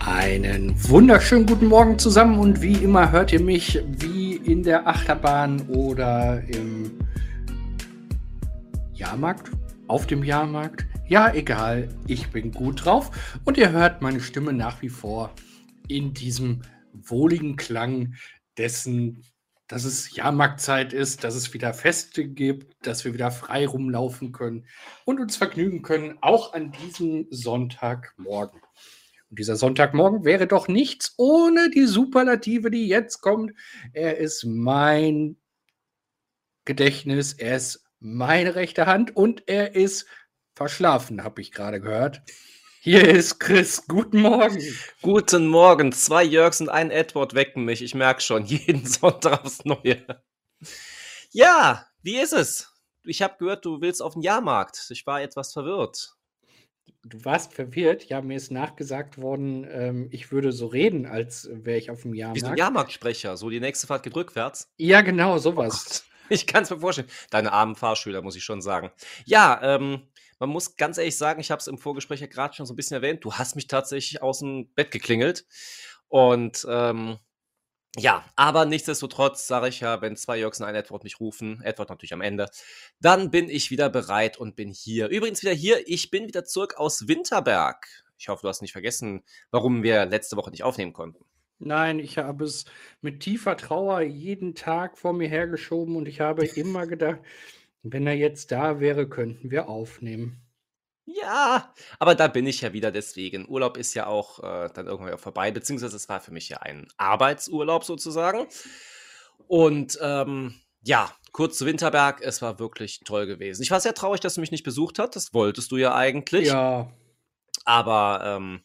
Einen wunderschönen guten Morgen zusammen und wie immer hört ihr mich wie in der Achterbahn oder im Jahrmarkt, auf dem Jahrmarkt. Ja, egal, ich bin gut drauf und ihr hört meine Stimme nach wie vor in diesem wohligen Klang dessen, dass es Jahrmarktzeit ist, dass es wieder Feste gibt, dass wir wieder frei rumlaufen können und uns vergnügen können, auch an diesem Sonntagmorgen. Und dieser Sonntagmorgen wäre doch nichts ohne die Superlative, die jetzt kommt. Er ist mein Gedächtnis, er ist meine rechte Hand und er ist verschlafen, habe ich gerade gehört. Hier ist Chris. Guten Morgen. Guten Morgen. Zwei Jörgs und ein Edward wecken mich. Ich merke schon, jeden Sonntag aufs Neue. Ja, wie ist es? Ich habe gehört, du willst auf den Jahrmarkt. Ich war etwas verwirrt du warst verwirrt. Ja, mir ist nachgesagt worden, ähm, ich würde so reden, als wäre ich auf dem Jahrmarkt. Wie so ein Jahrmarktsprecher, so die nächste Fahrt geht rückwärts. Ja, genau, sowas. Ich kann es mir vorstellen. Deine armen Fahrschüler, muss ich schon sagen. Ja, ähm, man muss ganz ehrlich sagen, ich habe es im Vorgespräch ja gerade schon so ein bisschen erwähnt, du hast mich tatsächlich aus dem Bett geklingelt. Und ähm, ja, aber nichtsdestotrotz sage ich ja, wenn zwei Jörgs und ein Edward mich rufen, Edward natürlich am Ende, dann bin ich wieder bereit und bin hier. Übrigens wieder hier, ich bin wieder zurück aus Winterberg. Ich hoffe, du hast nicht vergessen, warum wir letzte Woche nicht aufnehmen konnten. Nein, ich habe es mit tiefer Trauer jeden Tag vor mir hergeschoben und ich habe immer gedacht, wenn er jetzt da wäre, könnten wir aufnehmen. Ja, aber da bin ich ja wieder deswegen. Urlaub ist ja auch äh, dann irgendwann auch vorbei, beziehungsweise es war für mich ja ein Arbeitsurlaub sozusagen. Und ähm, ja, kurz zu Winterberg, es war wirklich toll gewesen. Ich war sehr traurig, dass du mich nicht besucht hast. Das wolltest du ja eigentlich. Ja. Aber ähm,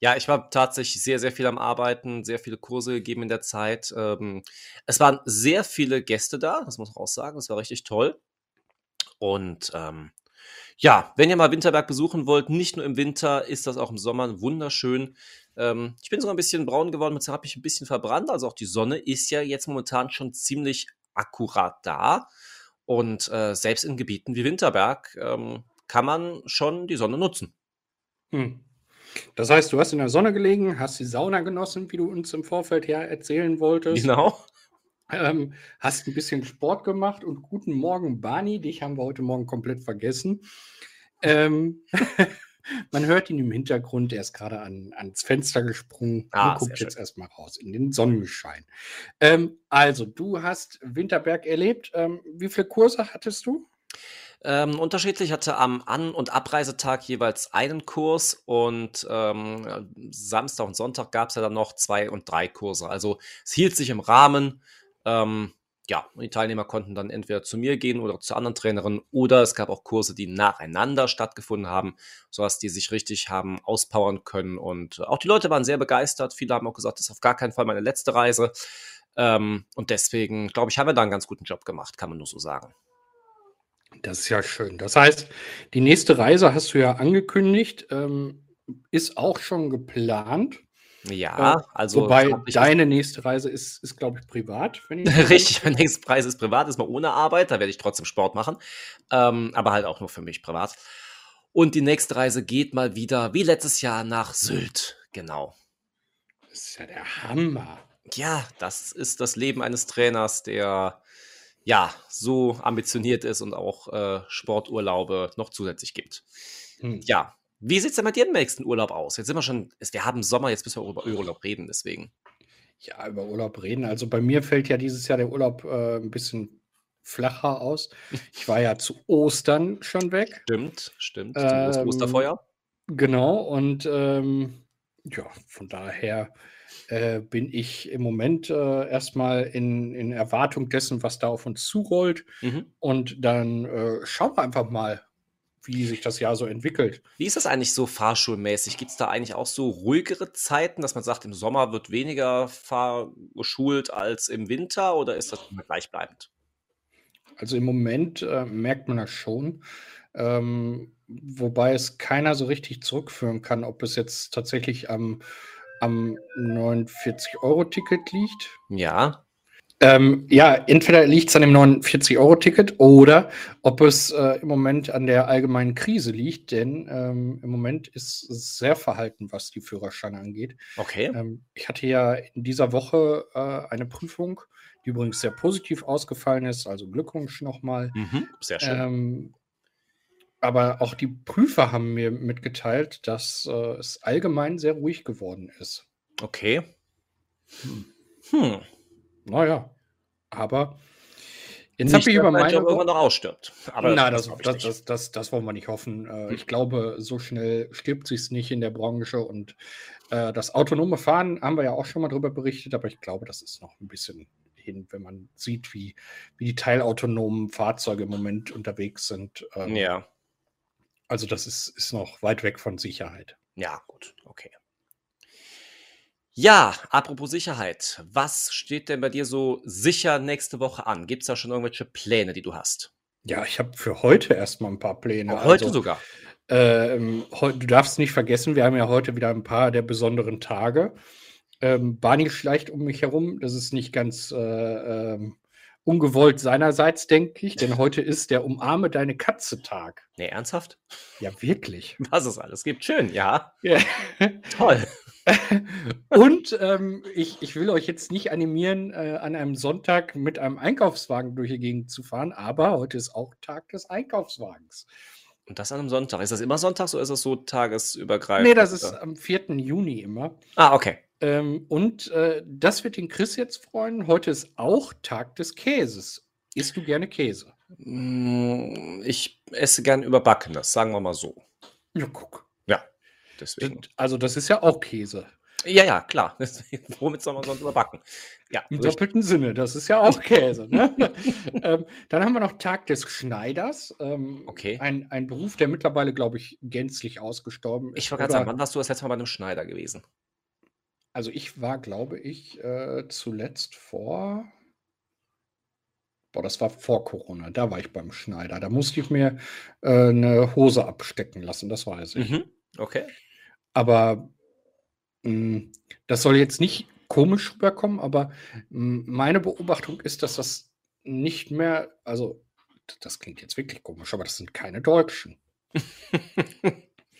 ja, ich war tatsächlich sehr, sehr viel am Arbeiten, sehr viele Kurse gegeben in der Zeit. Ähm, es waren sehr viele Gäste da, das muss man auch sagen. Das war richtig toll. Und ähm, ja, wenn ihr mal Winterberg besuchen wollt, nicht nur im Winter, ist das auch im Sommer wunderschön. Ähm, ich bin sogar ein bisschen braun geworden, mit habe ich ein bisschen verbrannt. Also auch die Sonne ist ja jetzt momentan schon ziemlich akkurat da. Und äh, selbst in Gebieten wie Winterberg ähm, kann man schon die Sonne nutzen. Hm. Das heißt, du hast in der Sonne gelegen, hast die Sauna genossen, wie du uns im Vorfeld ja erzählen wolltest. Genau. Ähm, hast ein bisschen Sport gemacht und guten Morgen, Barney. Dich haben wir heute Morgen komplett vergessen. Ähm, man hört ihn im Hintergrund, er ist gerade an, ans Fenster gesprungen ah, und guckt jetzt erstmal raus in den Sonnenschein. Ähm, also, du hast Winterberg erlebt. Ähm, wie viele Kurse hattest du? Ähm, unterschiedlich hatte am An- und Abreisetag jeweils einen Kurs und ähm, Samstag und Sonntag gab es ja dann noch zwei und drei Kurse. Also es hielt sich im Rahmen. Ähm, ja, die Teilnehmer konnten dann entweder zu mir gehen oder zur anderen Trainerin oder es gab auch Kurse, die nacheinander stattgefunden haben, sodass die sich richtig haben auspowern können und auch die Leute waren sehr begeistert. Viele haben auch gesagt, das ist auf gar keinen Fall meine letzte Reise. Ähm, und deswegen, glaube ich, haben wir da einen ganz guten Job gemacht, kann man nur so sagen. Das ist ja schön. Das heißt, die nächste Reise hast du ja angekündigt, ähm, ist auch schon geplant. Ja, äh, also. Wobei deine nächste Reise ist, ist glaube ich, privat. Wenn ich Richtig, meine nächste Reise ist privat, ist mal ohne Arbeit, da werde ich trotzdem Sport machen. Ähm, aber halt auch nur für mich privat. Und die nächste Reise geht mal wieder, wie letztes Jahr, nach Sylt. Genau. Das ist ja der Hammer. Ja, das ist das Leben eines Trainers, der ja so ambitioniert ist und auch äh, Sporturlaube noch zusätzlich gibt. Hm. Ja, wie sieht es denn bei dir im nächsten Urlaub aus? Jetzt sind wir schon, wir haben Sommer, jetzt müssen wir über Urlaub reden, deswegen. Ja, über Urlaub reden. Also bei mir fällt ja dieses Jahr der Urlaub äh, ein bisschen flacher aus. Ich war ja zu Ostern schon weg. Stimmt, stimmt. Ähm, Osterfeuer. Genau, und ähm, ja, von daher äh, bin ich im Moment äh, erstmal in, in Erwartung dessen, was da auf uns zurollt. Mhm. Und dann äh, schauen wir einfach mal, wie sich das Jahr so entwickelt. Wie ist das eigentlich so fahrschulmäßig? Gibt es da eigentlich auch so ruhigere Zeiten, dass man sagt, im Sommer wird weniger fahrgeschult als im Winter oder ist das immer gleichbleibend? Also im Moment äh, merkt man das schon, ähm, wobei es keiner so richtig zurückführen kann, ob es jetzt tatsächlich am, am 49-Euro-Ticket liegt. Ja. Ähm, ja, entweder liegt es an dem 49-Euro-Ticket oder ob es äh, im Moment an der allgemeinen Krise liegt, denn ähm, im Moment ist es sehr verhalten, was die Führerscheine angeht. Okay. Ähm, ich hatte ja in dieser Woche äh, eine Prüfung, die übrigens sehr positiv ausgefallen ist, also Glückwunsch nochmal. Mhm, sehr schön. Ähm, aber auch die Prüfer haben mir mitgeteilt, dass äh, es allgemein sehr ruhig geworden ist. Okay. Hm. Naja, aber jetzt habe ich über meine. Job irgendwann noch ausstirbt. Aber Na, das, das, das, das, das wollen wir nicht hoffen. Äh, ich glaube, so schnell stirbt sich nicht in der Branche. Und äh, das autonome Fahren haben wir ja auch schon mal drüber berichtet, aber ich glaube, das ist noch ein bisschen hin, wenn man sieht, wie, wie die teilautonomen Fahrzeuge im Moment unterwegs sind. Ähm, Ja. Also, das ist, ist noch weit weg von Sicherheit. Ja, gut, okay. Ja, apropos Sicherheit. Was steht denn bei dir so sicher nächste Woche an? Gibt es da schon irgendwelche Pläne, die du hast? Ja, ich habe für heute erstmal ein paar Pläne. Auch heute Also, sogar. Ähm, heu- du darfst nicht vergessen, wir haben ja heute wieder ein paar der besonderen Tage. Ähm, Barney schleicht um mich herum. Das ist nicht ganz äh, ähm, ungewollt seinerseits, denke ich, denn heute ist der Umarme deine Katze-Tag. Nee, ernsthaft? Ja, wirklich. Was es alles gibt. Schön, ja. Ja. Toll. Und ähm, ich, ich will euch jetzt nicht animieren, äh, an einem Sonntag mit einem Einkaufswagen durch die Gegend zu fahren, aber heute ist auch Tag des Einkaufswagens. Und das an einem Sonntag. Ist das immer sonntags oder ist das so tagesübergreifend? Nee, das ist oder? am 4. Juni immer. Ah, okay. Ähm, und äh, das wird den Chris jetzt freuen. Heute ist auch Tag des Käses. Isst du gerne Käse? Mm, Ich esse gern überbackenes, sagen wir mal so. Ja, guck. Deswegen. Also, das ist ja auch Käse. Ja, ja, klar. Womit soll man sonst überbacken? Ja, Im richtig. doppelten Sinne. Das ist ja auch Käse. Ne? ähm, dann haben wir noch Tag des Schneiders. Ähm, Okay. Ein, ein Beruf, der mittlerweile, glaube ich, gänzlich ausgestorben ist. Ich wollte gerade sagen, wann warst du das letzte Mal bei einem Schneider gewesen? Also, ich war, glaube ich, äh, zuletzt vor. Boah, das war vor Corona. Da war ich beim Schneider. Da musste ich mir äh, eine Hose abstecken lassen, das weiß ich. Mhm. Okay. Aber mh, das soll jetzt nicht komisch rüberkommen, aber mh, meine Beobachtung ist, dass das nicht mehr, also das klingt jetzt wirklich komisch, aber das sind keine Deutschen.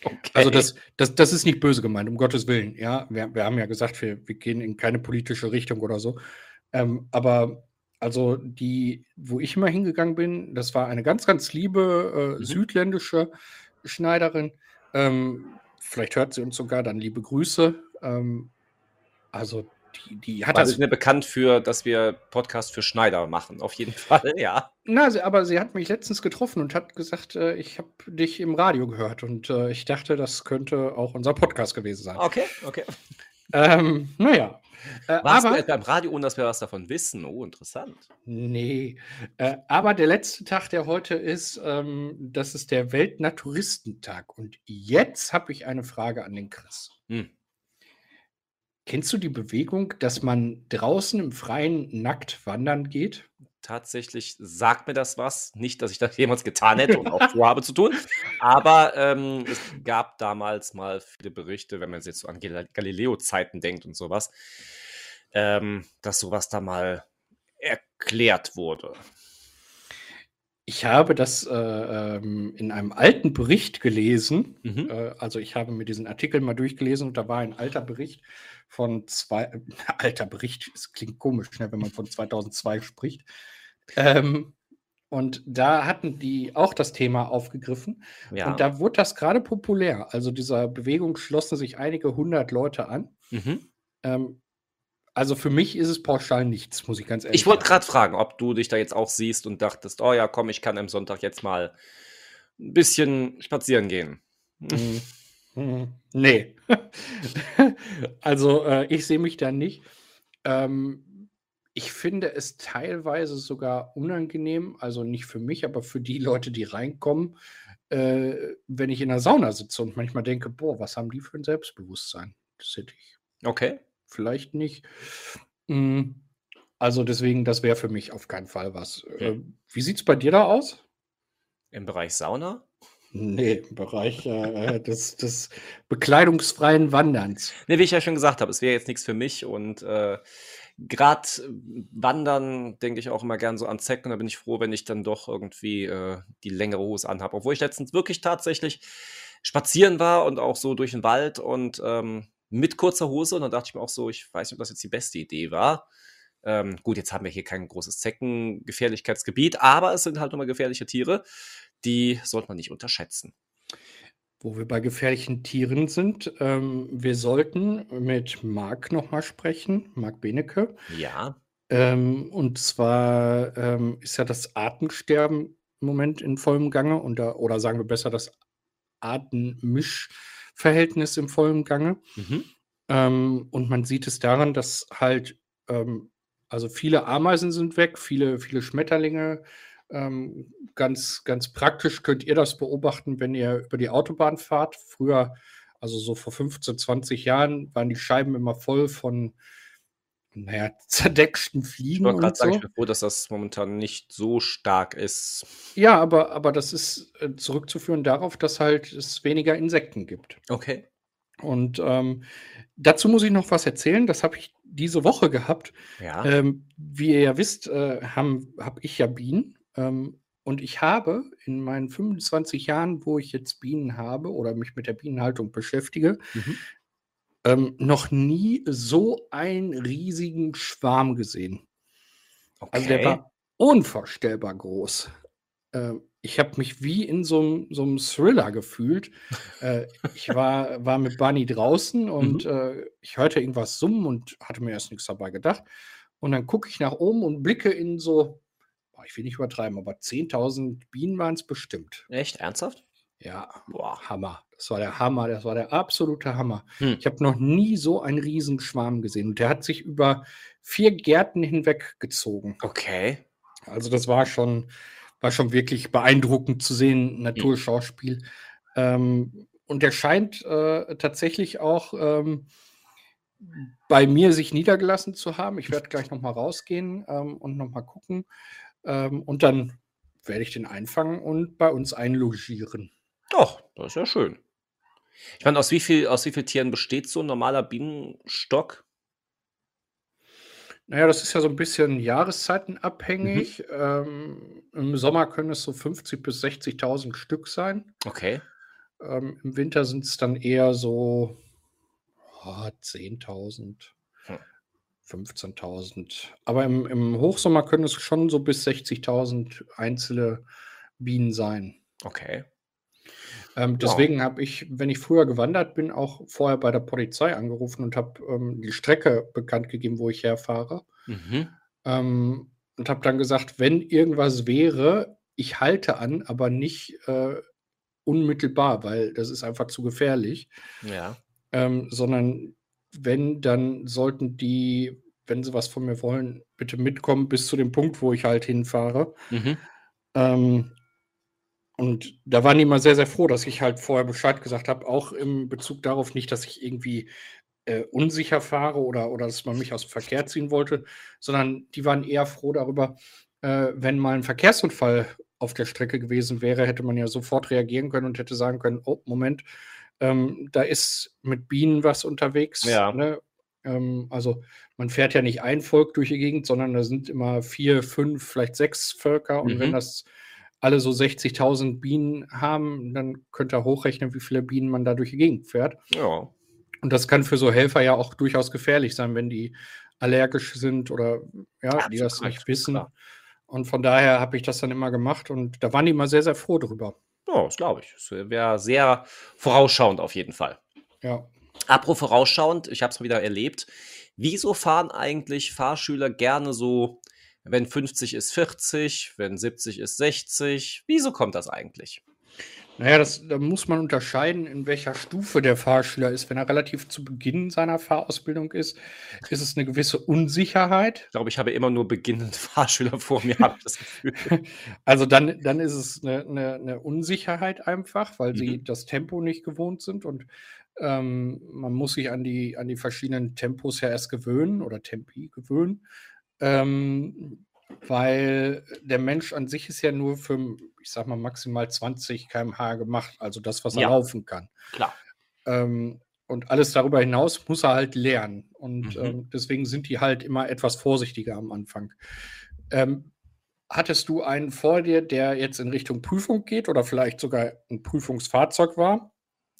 okay. Also das, das, das ist nicht böse gemeint, um Gottes Willen. Ja, wir, wir haben ja gesagt, wir, wir gehen in keine politische Richtung oder so. Ähm, aber also die, wo ich immer hingegangen bin, das war eine ganz, ganz liebe äh, Mhm. südländische Schneiderin. Ähm, vielleicht hört sie uns sogar, dann liebe Grüße. Ähm, also die, die hat das. sind ja bekannt für, dass wir Podcast für Schneider machen. Auf jeden Fall, ja. Na, sie, aber sie hat mich letztens getroffen und hat gesagt, äh, ich habe dich im Radio gehört und äh, ich dachte, das könnte auch unser Podcast gewesen sein. Okay, okay. Ähm, naja. Äh, Warst du aber, etwa im Radio, ohne dass wir was davon wissen? Oh, interessant. nee. Äh, aber der letzte Tag, der heute ist, ähm, das ist der Weltnaturistentag. Und jetzt habe ich eine Frage an den Chris. Hm. Kennst du die Bewegung, dass man draußen im Freien nackt wandern geht? Tatsächlich sagt mir das was. Nicht, dass ich das jemals getan hätte und auch vorhabe zu tun. Aber ähm, es gab damals mal viele Berichte, wenn man jetzt so an Gal- Galileo-Zeiten denkt und sowas, ähm, dass sowas da mal erklärt wurde. Ich habe das äh, ähm, in einem alten Bericht gelesen. Mhm. Äh, also ich habe mir diesen Artikel mal durchgelesen und da war ein alter Bericht von zwei, äh, alter Bericht, es klingt komisch, ne, wenn man von 2002 spricht. Ähm, und da hatten die auch das Thema aufgegriffen Ja. und da wurde das gerade populär. Also dieser Bewegung schlossen sich einige hundert Leute an. mhm. Ähm, also für mich ist es pauschal nichts, muss ich ganz ehrlich Ich wollte gerade fragen, ob du dich da jetzt auch siehst und dachtest, oh ja, komm, ich kann am Sonntag jetzt mal ein bisschen spazieren gehen. Mhm. Mhm. Nee. also äh, ich sehe mich da nicht. Ähm, ich finde es teilweise sogar unangenehm, also nicht für mich, aber für die Leute, die reinkommen, äh, wenn ich in der Sauna sitze und manchmal denke, boah, was haben die für ein Selbstbewusstsein? Das hätte ich Okay. Vielleicht nicht. Mm, Also deswegen, das wäre für mich auf keinen Fall was. Äh, Hm. wie sieht es bei dir da aus? Im Bereich Sauna? Nee, im Bereich äh, des, des bekleidungsfreien Wanderns. Ne, wie ich ja schon gesagt habe, es wäre jetzt nichts für mich und, äh, grad Wandern denke ich auch immer gern so an Zecken. Da bin ich froh, wenn ich dann doch irgendwie, äh, die längere Hose anhabe. Obwohl ich letztens wirklich tatsächlich spazieren war und auch so durch den Wald und, ähm, mit kurzer Hose und dann dachte ich mir auch so, ich weiß nicht, ob das jetzt die beste Idee war. Ähm, gut, jetzt haben wir hier kein großes Zeckengefährlichkeitsgebiet, aber es sind halt nun mal gefährliche Tiere, die sollte man nicht unterschätzen. Wo wir bei gefährlichen Tieren sind, ähm, wir sollten mit Marc noch mal sprechen, Marc Benecke. Ja. Ähm, und zwar, ähm, ist ja das Artensterben im Moment in vollem Gange und da oder sagen wir besser, das Artenmischverhältnis im vollen Gange. Mhm. Ähm, und man sieht es daran, dass halt, ähm also viele Ameisen sind weg, viele viele Schmetterlinge. Ähm, ganz ganz praktisch könnt ihr das beobachten, wenn ihr über die Autobahn fahrt. Früher, also so vor 15, 20 Jahren, waren die Scheiben immer voll von, na ja, zerdeckschten Ich Fliegen wollte und sagen, ich so. bin froh, dass das momentan nicht so stark ist. Ja, aber aber das ist, äh, zurückzuführen darauf, dass halt es weniger Insekten gibt. Okay. Und, ähm, dazu muss ich noch was erzählen. Das habe ich diese Woche gehabt. Ja. Ähm, wie ihr ja wisst, äh, habe ich ja Bienen. Ähm, und ich habe in meinen 25 Jahren, wo ich jetzt Bienen habe oder mich mit der Bienenhaltung beschäftige Mhm. Ähm, noch nie so einen riesigen Schwarm gesehen. Also, der Okay. war unvorstellbar groß. Ähm, ich habe mich wie in so 'm so 'm Thriller gefühlt. Äh, ich war war mit Bunny draußen und, Mhm. äh, ich hörte irgendwas summen und hatte mir erst nix dabei gedacht. Und dann gucke ich nach oben und blicke in so boah, ich will nicht übertreiben, aber 10.000 Bienen waren's bestimmt. Echt? Ernsthaft? Ja, Boah. Hammer. Das war der Hammer, das war der absolute Hammer. Hm. Ich habe noch nie so einen riesen Schwarm gesehen und der hat sich über 4 Gärten hinweg gezogen. Okay. Also, das war schon war schon wirklich beeindruckend zu sehen, Hm. Naturschauspiel. Ähm, und der scheint, äh, tatsächlich auch, ähm, bei mir sich niedergelassen zu haben. Ich werde gleich noch mal rausgehen, ähm, und noch mal gucken. Ähm, und dann werde ich den einfangen und bei uns einlogieren. Ach, das ist ja schön. Ich meine, aus wie viel aus wie viel Tieren besteht so 'n normaler Bienenstock? Na ja, das ist ja so 'n bisschen Mhm. jahreszeitenabhängig. Ähm, im Sommer können es so 50 bis 60.000 Stück sein. Okay. Ähm, im Winter sind's dann eher so, oh, 10.000, Hm. 15.000. Aber im im Hochsommer können es schon so bis 60.000 einzelne Bienen sein. Okay. Ähm, Ja. deswegen habe ich, wenn ich früher gewandert bin, auch vorher bei der Polizei angerufen und habe, ähm, die Strecke bekannt gegeben, wo ich herfahre. Mhm. Ähm, und habe dann gesagt: „Wenn irgendwas wäre, ich halte an, aber nicht, äh, unmittelbar, weil das ist einfach zu gefährlich.“ Ja. Ähm, sondern wenn, dann sollten die, wenn sie was von mir wollen, bitte mitkommen bis zu dem Punkt, wo ich halt hinfahre. Mhm. Und da waren die immer sehr, sehr froh, dass ich halt vorher Bescheid gesagt habe, auch im Bezug darauf nicht, dass ich irgendwie, äh, unsicher fahre oder oder dass man mich aus'm Verkehr ziehen wollte, sondern die waren eher froh darüber, äh, wenn mal 'n Verkehrsunfall auf der Strecke gewesen wäre, hätte man ja sofort reagieren können und hätte sagen können: „Oh, Moment, ähm, da ist mit Bienen was unterwegs“, Ja. ne? Ähm, also, man fährt ja nicht ein Volk durch die Gegend, sondern da sind immer 4, 5, vielleicht 6 Völker. Und wenn Mhm. das alle so 60.000 Bienen haben, dann könnt ihr hochrechnen, wie viele Bienen man da durch die Gegend fährt. Ja. Und das kann für so Helfer ja auch durchaus gefährlich sein, wenn die allergisch sind oder, ja, die das nicht wissen. klar. Und von daher habe ich das dann immer gemacht und da waren die immer sehr, sehr froh drüber. Ja, das glaube ich. Das wäre sehr vorausschauend auf jeden Fall. Ja. Apropos vorausschauend, ich habe es mal wieder erlebt. Wieso fahren eigentlich Fahrschüler gerne so, wenn 50 ist 40, wenn 70 ist 60? Wieso kommt das eigentlich? Naja, das, da muss man unterscheiden, in welcher Stufe der Fahrschüler ist. Wenn er relativ zu Beginn seiner Fahrausbildung ist, ist es eine gewisse Unsicherheit. Ich glaube, ich habe immer nur beginnende Fahrschüler vor mir, habe ich das Gefühl. Also dann, dann ist es eine, eine, eine Unsicherheit einfach, weil sie Mhm. das Tempo nicht gewohnt sind und ähm, man muss sich an die, an die verschiedenen Tempos ja erst gewöhnen oder Tempi gewöhnen. Ähm, weil der Mensch an sich ist ja nur für, ich sag mal, maximal 20 km/h gemacht, also das, was er Ja. laufen kann. Klar. Ähm, und alles darüber hinaus muss er halt lernen. Und Mhm. ähm, deswegen sind die halt immer etwas vorsichtiger am Anfang. Ähm, hattest du einen vor dir, der jetzt in Richtung Prüfung geht oder vielleicht sogar ein Prüfungsfahrzeug war?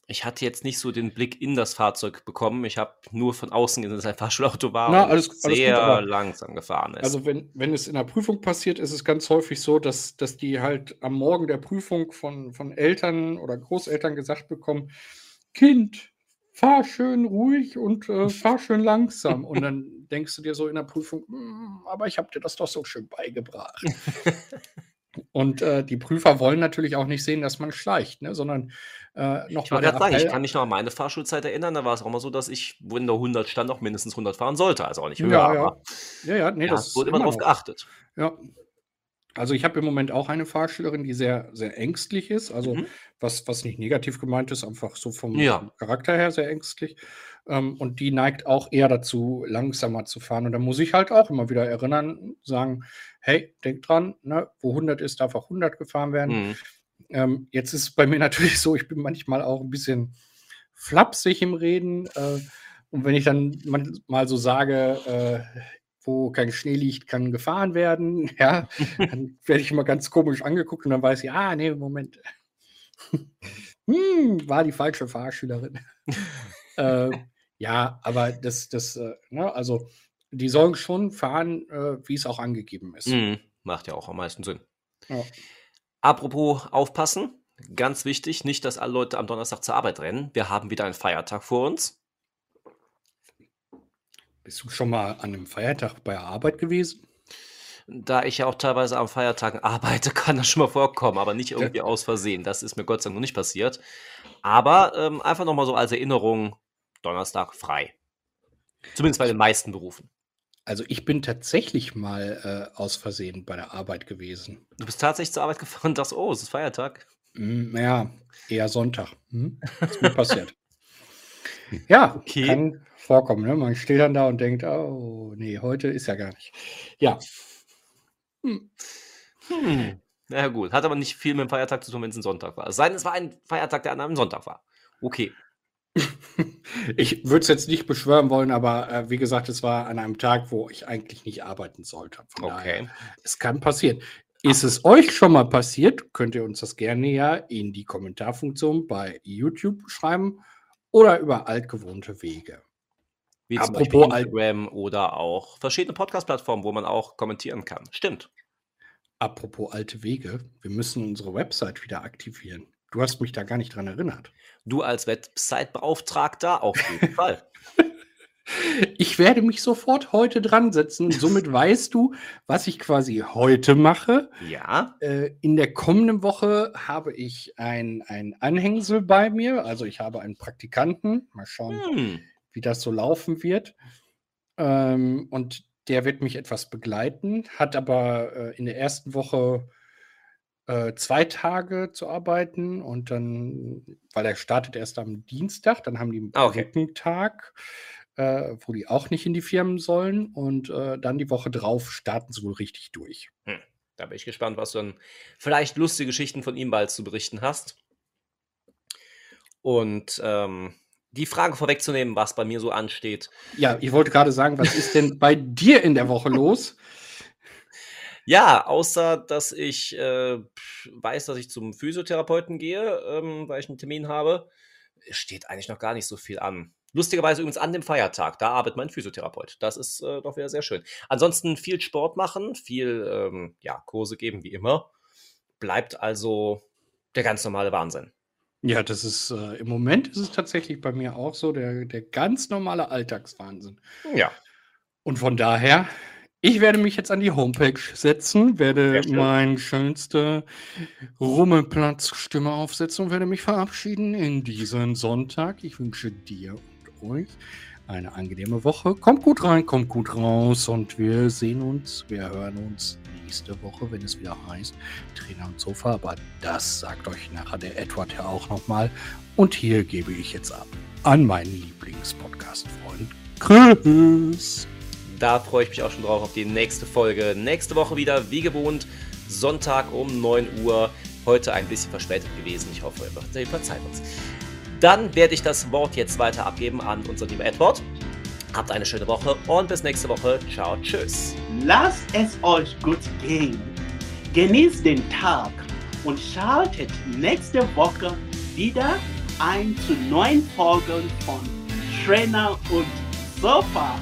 Ich hatte jetzt nicht so den Blick in das Fahrzeug bekommen. Ich habe nur von außen gesehen, dass ein Fahrschulauto war Na, alles- alles gut, sehr aber- langsam gefahren ist. Also wenn, wenn es in der Prüfung passiert, ist es ganz häufig so, dass, dass die halt am Morgen der Prüfung von, von Eltern oder Großeltern gesagt bekommen, Kind, fahr schön ruhig und äh, fahr schön langsam. Und dann denkst du dir so in der Prüfung, "Hm, aber ich habe dir das doch so schön beigebracht. Und äh, die Prüfer wollen natürlich auch nicht sehen, dass man schleicht, ne? sondern äh, ich wollte der gerade sagen, ich kann mich noch an meine Fahrschulzeit erinnern. Da war es auch immer so, dass ich, wenn da 100 stand, auch mindestens 100 fahren sollte. Also auch nicht höher, Ja, ja. aber Ja, ja, nee, ja, das wurde immer immer noch. geachtet. Ja. Also ich habe im Moment auch eine Fahrschülerin, die sehr, sehr ängstlich ist. Also Mhm. was, was nicht negativ gemeint ist, einfach so vom, Ja. Charakter her sehr ängstlich. Ähm, und die neigt auch eher dazu, langsamer zu fahren. Und da muss ich halt auch immer wieder erinnern, sagen, hey, denk dran, ne, wo 100 ist, darf auch 100 gefahren werden. Mhm. Ähm, jetzt ist es bei mir natürlich so, ich bin manchmal auch ein bisschen flapsig im Reden. Äh, und wenn ich dann mal so sage, äh, wo kein Schnee liegt, kann gefahren werden, ja, dann werde ich immer ganz komisch angeguckt und dann weiß ich, ah, nee, Moment. hm, war die falsche Fahrschülerin. äh, ja, aber das, das, äh, ne, also die sollen schon fahren, äh, wie es auch angegeben ist. Mhm. Macht ja auch am meisten Sinn. Ja. Apropos aufpassen, ganz wichtig, nicht, dass alle Leute am Donnerstag zur Arbeit rennen. Wir haben wieder einen Feiertag vor uns. Bist du schon mal an einem Feiertag bei der Arbeit gewesen? Da ich ja auch teilweise am Feiertagen arbeite, kann das schon mal vorkommen, aber nicht irgendwie aus Versehen. Das ist mir Gott sei Dank noch nicht passiert. Aber ähm, einfach nochmal so als Erinnerung, Donnerstag frei. Zumindest bei den meisten Berufen. Also ich bin tatsächlich mal äh, aus Versehen bei der Arbeit gewesen. Du bist tatsächlich zur Arbeit gefahren und dachtest, oh, es ist Feiertag. Hm, ja, eher Sonntag. Hm? Ist mir passiert. Ja, Okay. kann vorkommen. Ne? Man steht dann da und denkt, oh, nee, heute ist ja gar nicht. Ja, Hm. Na ja, gut. Hat aber nicht viel mit dem Feiertag zu tun, wenn es ein Sonntag war. Es sei denn, es war ein Feiertag, der an einem Sonntag war. Okay. ich würde es jetzt nicht beschwören wollen, aber äh, wie gesagt, es war an einem Tag, wo ich eigentlich nicht arbeiten sollte. Von daher, Okay. es kann passieren. Ist es euch schon mal passiert, könnt ihr uns das gerne ja in die Kommentarfunktion bei YouTube schreiben oder über altgewohnte Wege. Wie zum Apropos Beispiel Instagram oder auch verschiedene Podcast-Plattformen, wo man auch kommentieren kann. Stimmt. Apropos alte Wege, wir müssen unsere Website wieder aktivieren. Du hast mich da gar nicht dran erinnert. Du als Website-Beauftragter auf jeden Fall. Ich werde mich sofort heute dran setzen und somit weißt du, was ich quasi heute mache. Ja. Äh, in der kommenden Woche habe ich ein, ein Anhängsel bei mir. Also ich habe einen Praktikanten. Mal schauen, Hm. wie das so laufen wird. Ähm, und der wird mich etwas begleiten, hat aber äh, in der ersten Woche äh, zwei Tage zu arbeiten und dann, weil er startet erst am Dienstag, dann haben die einen Ah, okay. Brückentag, äh, wo die auch nicht in die Firmen sollen und äh, dann die Woche drauf starten sie wohl richtig durch. Da bin ich gespannt, was du dann vielleicht lustige Geschichten von ihm bald zu berichten hast. Und ähm, die Frage vorwegzunehmen, was bei mir so ansteht. Ja, ich wollte gerade sagen, was ist denn bei dir in der Woche los? Ja, außer dass ich äh, weiß, dass ich zum Physiotherapeuten gehe, ähm, weil ich einen Termin habe, steht eigentlich noch gar nicht so viel an. Lustigerweise übrigens an dem Feiertag, da arbeitet mein Physiotherapeut. Das ist äh, doch wieder sehr schön. Ansonsten viel Sport machen, viel ähm, ja, Kurse geben, wie immer. Bleibt also der ganz normale Wahnsinn. Ja, das ist äh, im Moment ist es tatsächlich bei mir auch so, der, der ganz normale Alltagswahnsinn. Ja. Und von daher Ich werde mich jetzt an die Homepage setzen, werde meine schönste Rummelplatz-Stimme aufsetzen und werde mich verabschieden in diesen Sonntag. Ich wünsche dir euch eine angenehme Woche. Kommt gut rein, kommt gut raus und wir sehen uns, wir hören uns nächste Woche, wenn es wieder heißt Trainer und Sofa. Aber das sagt euch nachher der Edward ja auch nochmal. Und hier gebe ich jetzt ab an meinen Lieblingspodcast-Freund Chris. Da freue ich mich auch schon drauf auf die nächste Folge. Nächste Woche wieder, wie gewohnt, Sonntag um 9 Uhr. Heute ein bisschen verspätet gewesen. Ich hoffe, ihr verzeiht uns. Dann werde ich das Wort jetzt weiter abgeben an unseren lieben Edward. Habt eine schöne Woche und bis nächste Woche. Ciao, tschüss. Lasst es euch gut gehen. Genießt den Tag und schaltet nächste Woche wieder ein zu neuen Folgen von Trainer und Sofa.